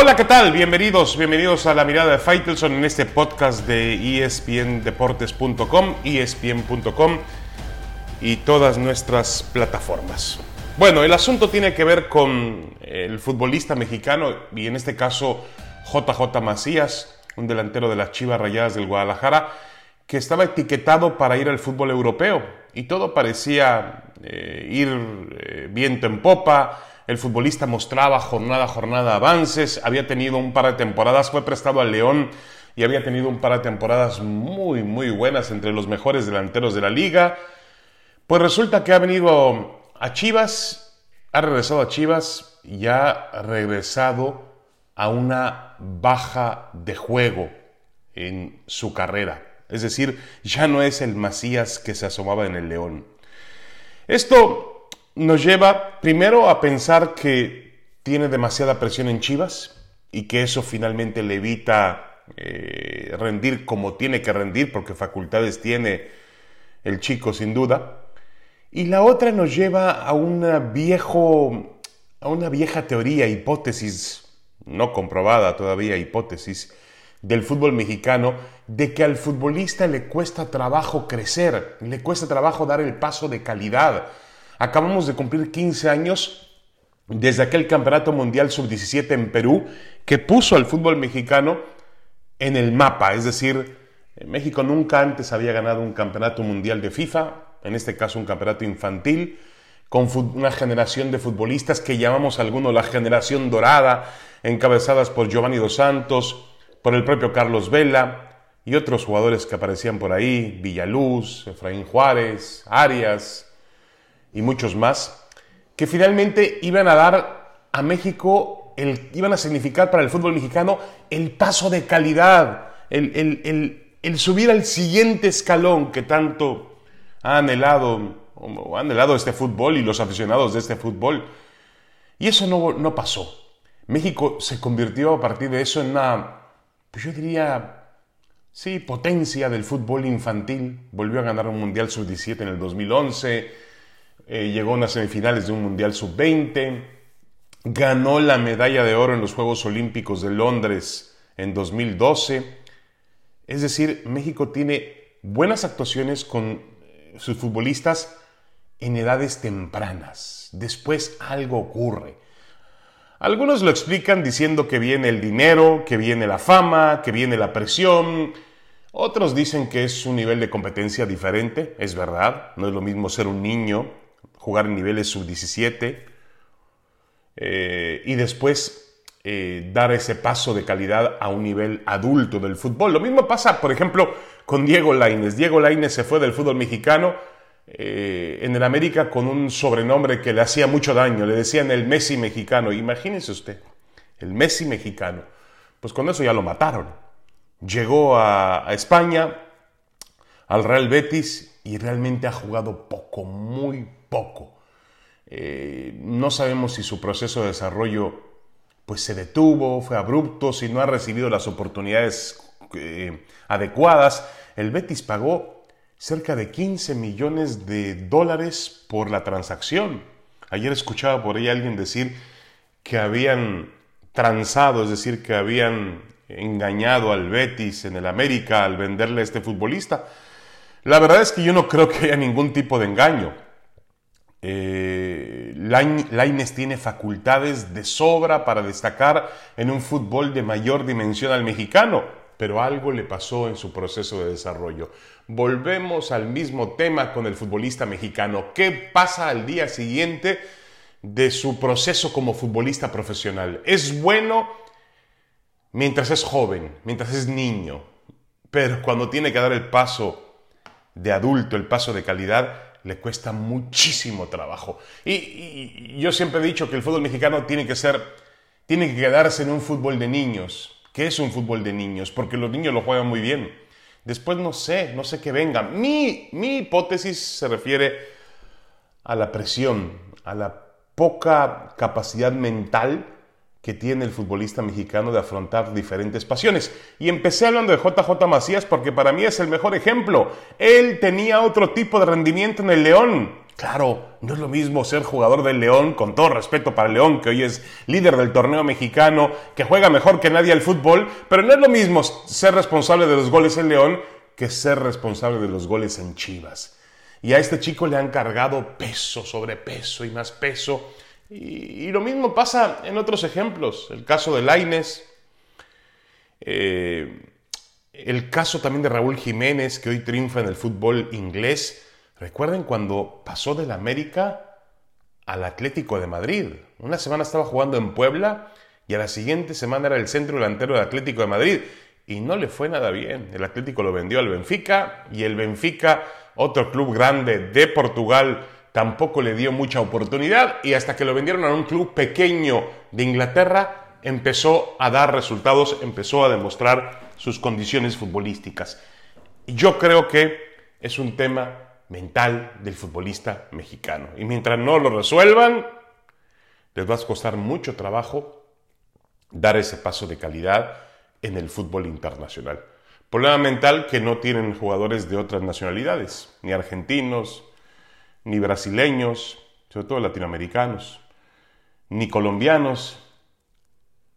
Hola, ¿qué tal? Bienvenidos, bienvenidos a la mirada de Faitelson en este podcast de espndeportes.com, espn.com y todas nuestras plataformas. Bueno, el asunto tiene que ver con el futbolista mexicano y en este caso JJ Macías, un delantero de las Chivas Rayadas del Guadalajara, que estaba etiquetado para ir al fútbol europeo y todo parecía eh, ir eh, viento en popa el futbolista mostraba jornada a jornada avances, había tenido un par de temporadas, fue prestado al León y había tenido un par de temporadas muy, muy buenas entre los mejores delanteros de la liga. Pues resulta que ha venido a Chivas, ha regresado a Chivas y ha regresado a una baja de juego en su carrera. Es decir, ya no es el Macías que se asomaba en el León. Esto nos lleva primero a pensar que tiene demasiada presión en Chivas y que eso finalmente le evita eh, rendir como tiene que rendir, porque facultades tiene el chico sin duda. Y la otra nos lleva a una, viejo, a una vieja teoría, hipótesis, no comprobada todavía, hipótesis, del fútbol mexicano, de que al futbolista le cuesta trabajo crecer, le cuesta trabajo dar el paso de calidad Acabamos de cumplir 15 años desde aquel Campeonato Mundial Sub-17 en Perú que puso al fútbol mexicano en el mapa. Es decir, México nunca antes había ganado un campeonato mundial de FIFA, en este caso un campeonato infantil, con una generación de futbolistas que llamamos algunos la generación dorada, encabezadas por Giovanni Dos Santos, por el propio Carlos Vela y otros jugadores que aparecían por ahí, Villaluz, Efraín Juárez, Arias, y muchos más, que finalmente iban a dar a México, el, iban a significar para el fútbol mexicano el paso de calidad, el, el, subir al siguiente escalón que tanto ha anhelado, o anhelado este fútbol y los aficionados de este fútbol. Y eso no, no pasó. México se convirtió a partir de eso en una, pues yo diría, sí, potencia del fútbol infantil. Volvió a ganar un Mundial Sub-17 en el 2011 eh, llegó a unas semifinales de un Mundial Sub-20, ganó la medalla de oro en los Juegos Olímpicos de Londres en 2012. Es decir, México tiene buenas actuaciones con eh, sus futbolistas en edades tempranas. Después algo ocurre. Algunos lo explican diciendo que viene el dinero, que viene la fama, que viene la presión. Otros dicen que es un nivel de competencia diferente, es verdad, no es lo mismo ser un niño jugar en niveles sub-17 eh, y después eh, dar ese paso de calidad a un nivel adulto del fútbol. Lo mismo pasa, por ejemplo, con Diego Laines. Diego Laines se fue del fútbol mexicano eh, en el América con un sobrenombre que le hacía mucho daño. Le decían el Messi mexicano. Imagínese usted, el Messi mexicano. Pues con eso ya lo mataron. Llegó a España, al Real Betis, y realmente ha jugado poco, muy poco. Eh, no sabemos si su proceso de desarrollo pues se detuvo, fue abrupto, si no ha recibido las oportunidades eh, adecuadas. El Betis pagó cerca de 15 millones de dólares por la transacción. Ayer escuchaba por ahí alguien decir que habían transado, es decir, que habían engañado al Betis en el América al venderle a este futbolista. La verdad es que yo no creo que haya ningún tipo de engaño. Eh, Laines tiene facultades de sobra para destacar en un fútbol de mayor dimensión al mexicano, pero algo le pasó en su proceso de desarrollo. Volvemos al mismo tema con el futbolista mexicano. ¿Qué pasa al día siguiente de su proceso como futbolista profesional? Es bueno mientras es joven, mientras es niño, pero cuando tiene que dar el paso de adulto, el paso de calidad, le cuesta muchísimo trabajo. Y, yo siempre he dicho que el fútbol mexicano tiene que ser, tiene que quedarse en un fútbol de niños. ¿Qué es un fútbol de niños? Porque los niños lo juegan muy bien. Después no sé, no sé qué venga. Mi, mi hipótesis se refiere a la presión, a la poca capacidad mental que tiene el futbolista mexicano de afrontar diferentes pasiones. Y empecé hablando de JJ Macías porque para mí es el mejor ejemplo. Él tenía otro tipo de rendimiento en el León. Claro, no es lo mismo ser jugador del León, con todo respeto para el León, que hoy es líder del torneo mexicano, que juega mejor que nadie al fútbol, pero no es lo mismo ser responsable de los goles en León que ser responsable de los goles en Chivas. Y a este chico le han cargado peso sobre peso y más peso. Y, lo mismo pasa en otros ejemplos. El caso de Laines, eh, el caso también de Raúl Jiménez, que hoy triunfa en el fútbol inglés Recuerden cuando pasó del América al Atlético de Madrid. Una semana estaba jugando en Puebla y a la siguiente semana era el centro delantero del Atlético de Madrid. Y no le fue nada bien. El Atlético lo vendió al Benfica y el Benfica, otro club grande de Portugal, tampoco le dio mucha oportunidad y hasta que lo vendieron a un club pequeño de Inglaterra, empezó a dar resultados, empezó a demostrar sus condiciones futbolísticas. Y yo creo que es un tema mental del futbolista mexicano. Y mientras no lo resuelvan, les va a costar mucho trabajo dar ese paso de calidad en el fútbol internacional. Problema mental que no tienen jugadores de otras nacionalidades, ni argentinos, ni brasileños, sobre todo latinoamericanos, ni colombianos,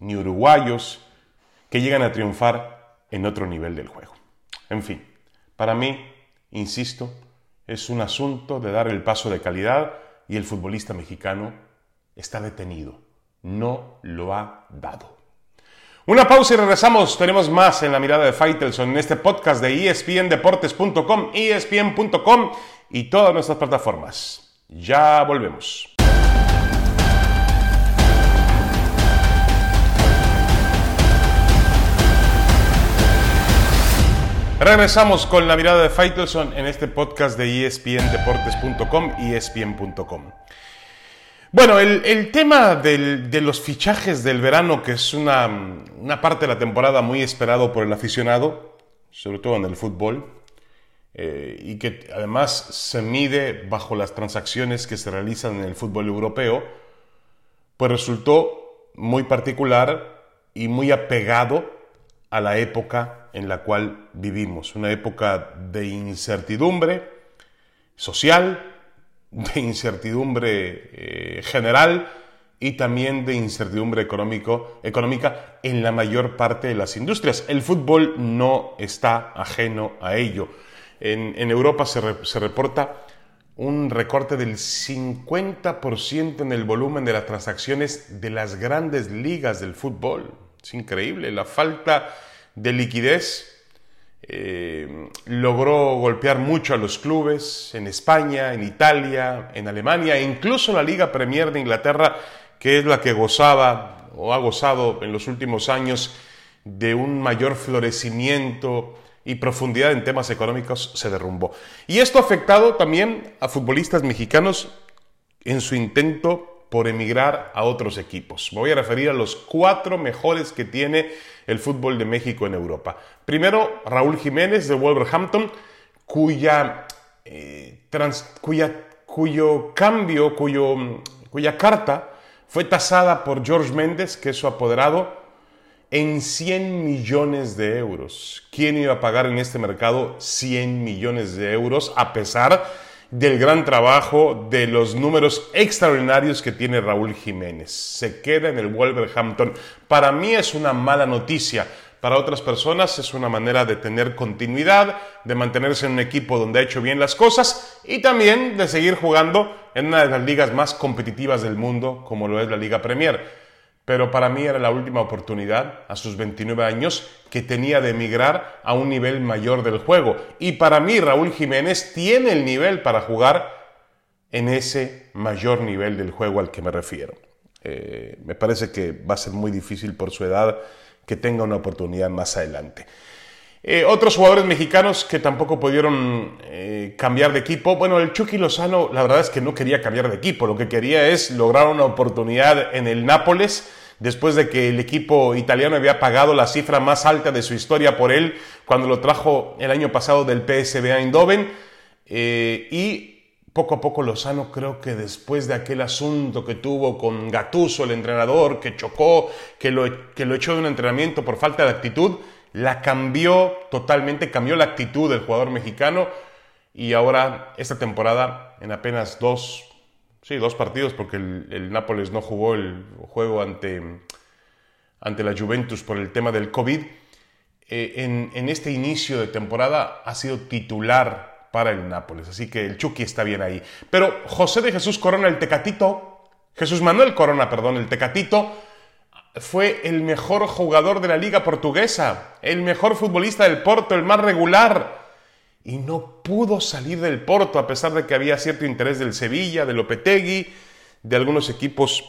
ni uruguayos, que llegan a triunfar en otro nivel del juego. En fin, para mí, insisto, es un asunto de dar el paso de calidad y el futbolista mexicano está detenido. No lo ha dado. Una pausa y regresamos. Tenemos más en la mirada de Faitelson en este podcast de espndeportes.com, espn.com y todas nuestras plataformas. Ya volvemos. Regresamos con la mirada de Faitelson en este podcast de espndeportes.com y espn.com. Bueno, el, tema de los fichajes del verano, que es una, parte de la temporada muy esperado por el aficionado, sobre todo en el fútbol, eh, y que además se mide bajo las transacciones que se realizan en el fútbol europeo, pues resultó muy particular y muy apegado a la época en la cual vivimos, una época de incertidumbre social, de incertidumbre eh, general y también de incertidumbre económico, económica en la mayor parte de las industrias. El fútbol no está ajeno a ello. En, Europa se, se reporta un recorte del 50% en el volumen de las transacciones de las grandes ligas del fútbol. Es increíble. La falta de liquidez eh, logró golpear mucho a los clubes en España, en Italia, en Alemania, e incluso la Liga Premier de Inglaterra, que es la que gozaba o ha gozado en los últimos años de un mayor florecimiento y profundidad en temas económicos, se derrumbó. Y esto ha afectado también a futbolistas mexicanos en su intento por emigrar a otros equipos. Me voy a referir a los cuatro mejores que tiene el fútbol de México en Europa. Primero, Raúl Jiménez de Wolverhampton, cuya, eh, cuya cuyo cambio, cuyo, cuya carta fue tasada por George Méndez, que es su apoderado, en 100 millones de euros. ¿Quién iba a pagar en este mercado 100 millones de euros a pesar del gran trabajo, de los números extraordinarios que tiene Raúl Jiménez. Se queda en el Wolverhampton. Para mí es una mala noticia. Para otras personas es una manera de tener continuidad, de mantenerse en un equipo donde ha hecho bien las cosas y también de seguir jugando en una de las ligas más competitivas del mundo, como lo es la Liga Premier pero para mí era la última oportunidad, a sus 29 años, que tenía de emigrar a un nivel mayor del juego. Y para mí Raúl Jiménez tiene el nivel para jugar en ese mayor nivel del juego al que me refiero. Eh, me parece que va a ser muy difícil por su edad que tenga una oportunidad más adelante. Eh, otros jugadores mexicanos que tampoco pudieron eh, cambiar de equipo. Bueno, el Chucky Lozano, la verdad es que no quería cambiar de equipo. Lo que quería es lograr una oportunidad en el Nápoles después de que el equipo italiano había pagado la cifra más alta de su historia por él cuando lo trajo el año pasado del PSV Eindhoven. Eh, y poco a poco Lozano creo que después de aquel asunto que tuvo con Gatuso, el entrenador, que chocó, que lo, que lo echó de un entrenamiento por falta de actitud, la cambió totalmente, cambió la actitud del jugador mexicano y ahora esta temporada en apenas dos, sí, dos partidos porque el, Nápoles no jugó el juego ante, ante la Juventus por el tema del COVID. Eh, en, en, este inicio de temporada ha sido titular para el Nápoles, así que el Chucky está bien ahí. Pero José de Jesús Corona, el Tecatito, Jesús Manuel Corona, perdón, el Tecatito, fue el mejor jugador de la liga portuguesa, el mejor futbolista del Porto, el más regular. Y no pudo salir del Porto a pesar de que había cierto interés del Sevilla, del Lopetegui, de algunos equipos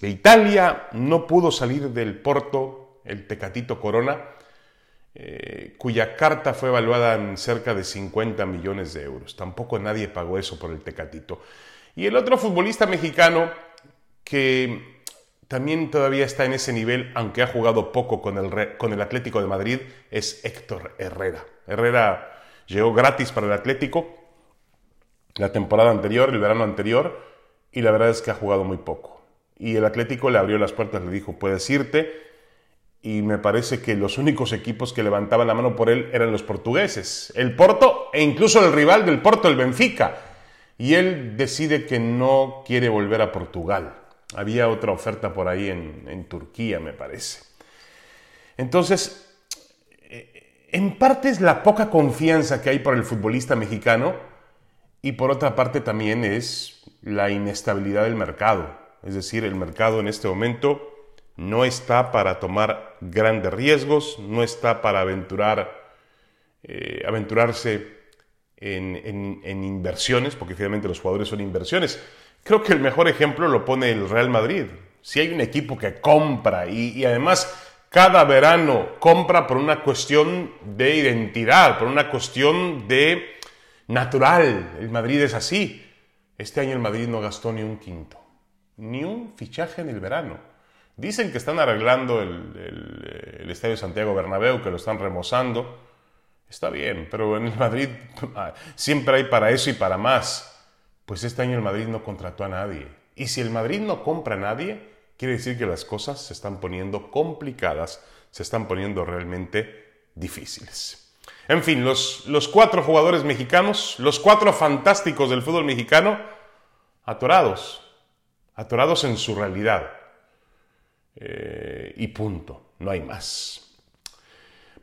de Italia. No pudo salir del Porto el Tecatito Corona, eh, cuya carta fue evaluada en cerca de 50 millones de euros. Tampoco nadie pagó eso por el Tecatito. Y el otro futbolista mexicano que también todavía está en ese nivel, aunque ha jugado poco con el, con el Atlético de Madrid, es Héctor Herrera. Herrera llegó gratis para el Atlético la temporada anterior, el verano anterior, y la verdad es que ha jugado muy poco. Y el Atlético le abrió las puertas, le dijo, puedes irte, y me parece que los únicos equipos que levantaban la mano por él eran los portugueses, el Porto e incluso el rival del Porto, el Benfica. Y él decide que no quiere volver a Portugal había otra oferta por ahí en, Turquía, me parece. Entonces, eh, en parte es la poca confianza que hay por el futbolista mexicano y por otra parte también es la inestabilidad del mercado. Es decir, el mercado en este momento no está para tomar grandes riesgos, no está para aventurar, eh, aventurarse en, en inversiones, porque finalmente los jugadores son inversiones. Creo que el mejor ejemplo lo pone el Real Madrid. Si hay un equipo que compra y, además cada verano compra por una cuestión de identidad, por una cuestión de natural. El Madrid es así. Este año el Madrid no gastó ni un quinto, ni un fichaje en el verano. Dicen que están arreglando el, el, Estadio Santiago Bernabéu, que lo están remozando. Está bien, pero en el Madrid ah, siempre hay para eso y para más. Pues este año el Madrid no contrató a nadie. Y si el Madrid no compra a nadie, quiere decir que las cosas se están poniendo complicadas, se están poniendo realmente difíciles. En fin, los, los cuatro jugadores mexicanos, los cuatro fantásticos del fútbol mexicano, atorados, atorados en su realidad. Eh, y punto, no hay más.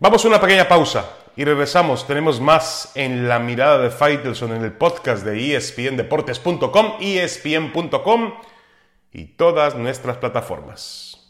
Vamos a una pequeña pausa y regresamos. Tenemos más en la mirada de Faitelson en el podcast de espndeportes.com, espn.com y todas nuestras plataformas.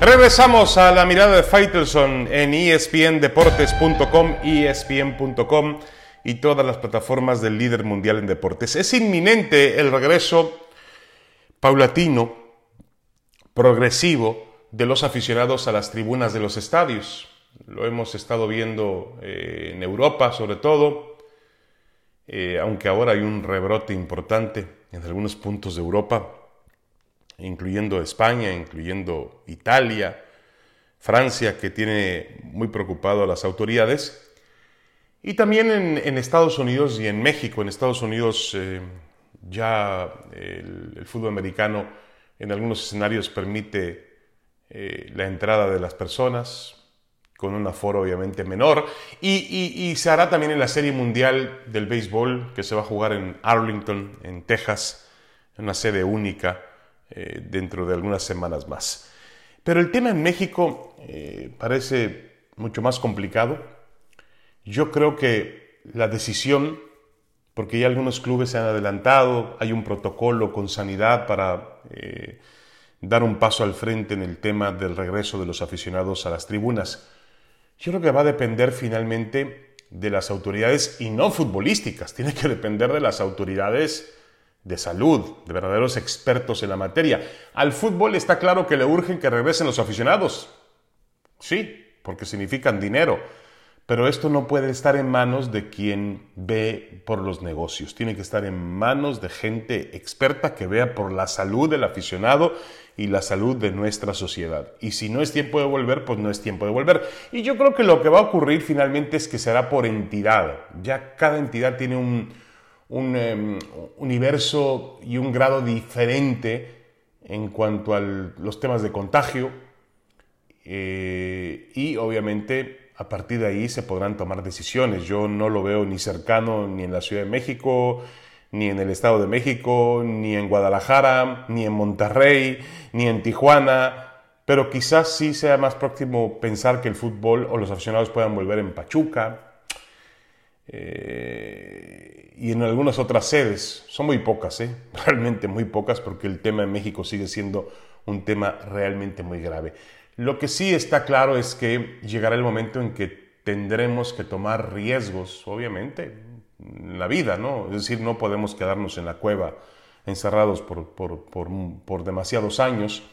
Regresamos a la mirada de Faitelson en espndeportes.com, espn.com y todas las plataformas del líder mundial en deportes. Es inminente el regreso paulatino, progresivo de los aficionados a las tribunas de los estadios. Lo hemos estado viendo eh, en Europa sobre todo, eh, aunque ahora hay un rebrote importante en algunos puntos de Europa, incluyendo España, incluyendo Italia, Francia, que tiene muy preocupado a las autoridades, y también en, Estados Unidos y en México. En Estados Unidos eh, ya el, fútbol americano en algunos escenarios permite eh, la entrada de las personas con un aforo obviamente menor y, se hará también en la Serie Mundial del Béisbol que se va a jugar en Arlington, en Texas, en una sede única eh, dentro de algunas semanas más. Pero el tema en México parece mucho más complicado. Yo creo que la decisión porque ya algunos clubes se han adelantado, hay un protocolo con sanidad para eh, dar un paso al frente en el tema del regreso de los aficionados a las tribunas. Yo creo que va a depender finalmente de las autoridades y no futbolísticas, tiene que depender de las autoridades de salud, de verdaderos expertos en la materia. Al fútbol está claro que le urgen que regresen los aficionados. Sí, porque significan dinero pero esto no puede estar en manos de quien ve por los negocios, tiene que estar en manos de gente experta que vea por la salud del aficionado y la salud de nuestra sociedad. Y si no es tiempo de volver, pues no es tiempo de volver. Y yo creo que lo que va a ocurrir finalmente es que será por entidad. Ya cada entidad tiene un, em, universo y un grado diferente en cuanto a los temas de contagio eh, y obviamente a partir de ahí se podrán tomar decisiones. Yo no lo veo ni cercano ni en la Ciudad de México, ni en el Estado de México, ni en Guadalajara, ni en Monterrey, ni en Tijuana, pero quizás sí sea más próximo pensar que el fútbol o los aficionados puedan volver en Pachuca eh, y en algunas otras sedes. Son muy pocas, ¿eh? realmente muy pocas, porque el tema en México sigue siendo un tema realmente muy grave. Lo que sí está claro es que llegará el momento en que tendremos que tomar riesgos, obviamente, la vida, ¿no? Es decir, no podemos quedarnos en la cueva encerrados por, por, demasiados años.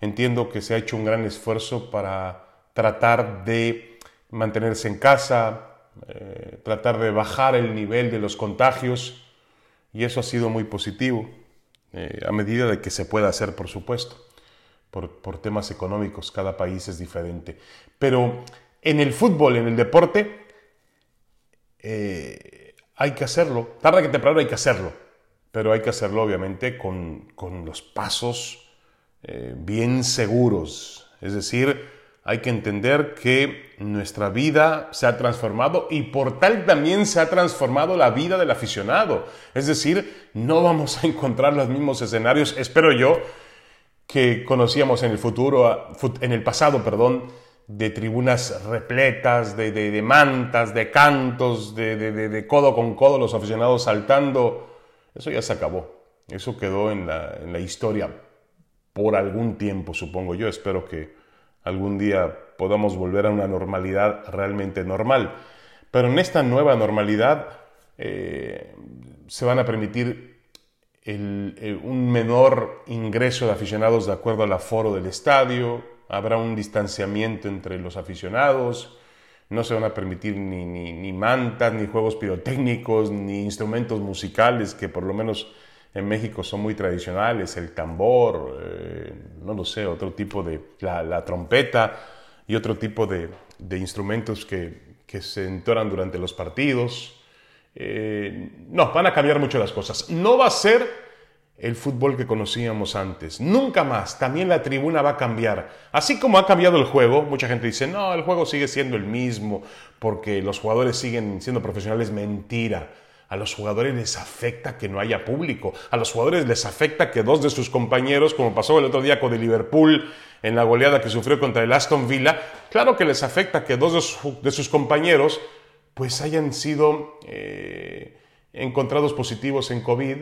Entiendo que se ha hecho un gran esfuerzo para tratar de mantenerse en casa, eh, tratar de bajar el nivel de los contagios y eso ha sido muy positivo, eh, a medida de que se pueda hacer, por supuesto, por, temas económicos, cada país es diferente. Pero en el fútbol, en el deporte, eh, hay que hacerlo. Tarde que temprano hay que hacerlo. Pero hay que hacerlo obviamente con, los pasos eh, bien seguros. Es decir, hay que entender que nuestra vida se ha transformado y por tal también se ha transformado la vida del aficionado. Es decir, no vamos a encontrar los mismos escenarios, espero yo, que conocíamos en el futuro, en el pasado, perdón, de tribunas repletas, de, de, mantas, de cantos, de, de, codo con codo, los aficionados saltando. Eso ya se acabó. Eso quedó en la, en la historia por algún tiempo, supongo yo. Espero que algún día podamos volver a una normalidad realmente normal. Pero en esta nueva normalidad eh, se van a permitir un menor ingreso de aficionados de acuerdo al aforo del estadio, habrá un distanciamiento entre los aficionados, no se van a permitir ni, ni, mantas, ni juegos pirotécnicos, ni instrumentos musicales que por lo menos en México son muy tradicionales, el tambor, eh, no lo sé, otro tipo de, la, trompeta y otro tipo de, instrumentos que, se entoran durante los partidos. Eh, no, van a cambiar mucho las cosas. No va a ser el fútbol que conocíamos antes. Nunca más. También la tribuna va a cambiar. Así como ha cambiado el juego, mucha gente dice, no, el juego sigue siendo el mismo porque los jugadores siguen siendo profesionales. Mentira. A los jugadores les afecta que no haya público. A los jugadores les afecta que dos de sus compañeros, como pasó el otro día con el Liverpool en la goleada que sufrió contra el Aston Villa, claro que les afecta que dos de, sus compañeros pues hayan sido eh, encontrados positivos en COVID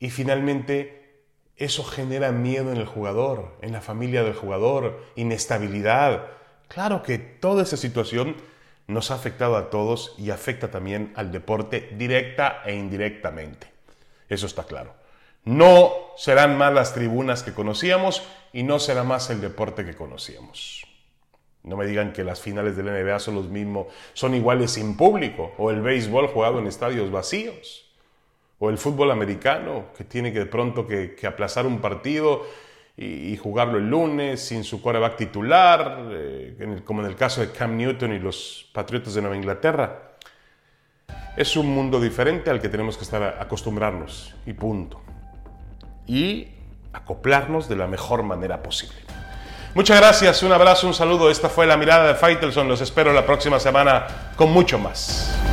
y finalmente, eso genera miedo en el jugador, en la familia del jugador, inestabilidad. Claro que toda esa situación nos ha afectado a todos y afecta también al deporte directa e indirectamente. Eso está claro. No serán más las tribunas que conocíamos y no será más el deporte que conocíamos. No me digan que las finales del NBA son los mismos, son iguales sin público o el béisbol jugado en estadios vacíos o el fútbol americano, que tiene que de pronto que, aplazar un partido y, jugarlo el lunes sin su quarterback titular, eh, como en el caso de Cam Newton y los Patriotas de Nueva Inglaterra. Es un mundo diferente al que tenemos que estar acostumbrarnos y punto. Y acoplarnos de la mejor manera posible. Muchas gracias, un abrazo, un saludo. Esta fue la mirada de Faitelson. Los espero la próxima semana con mucho más.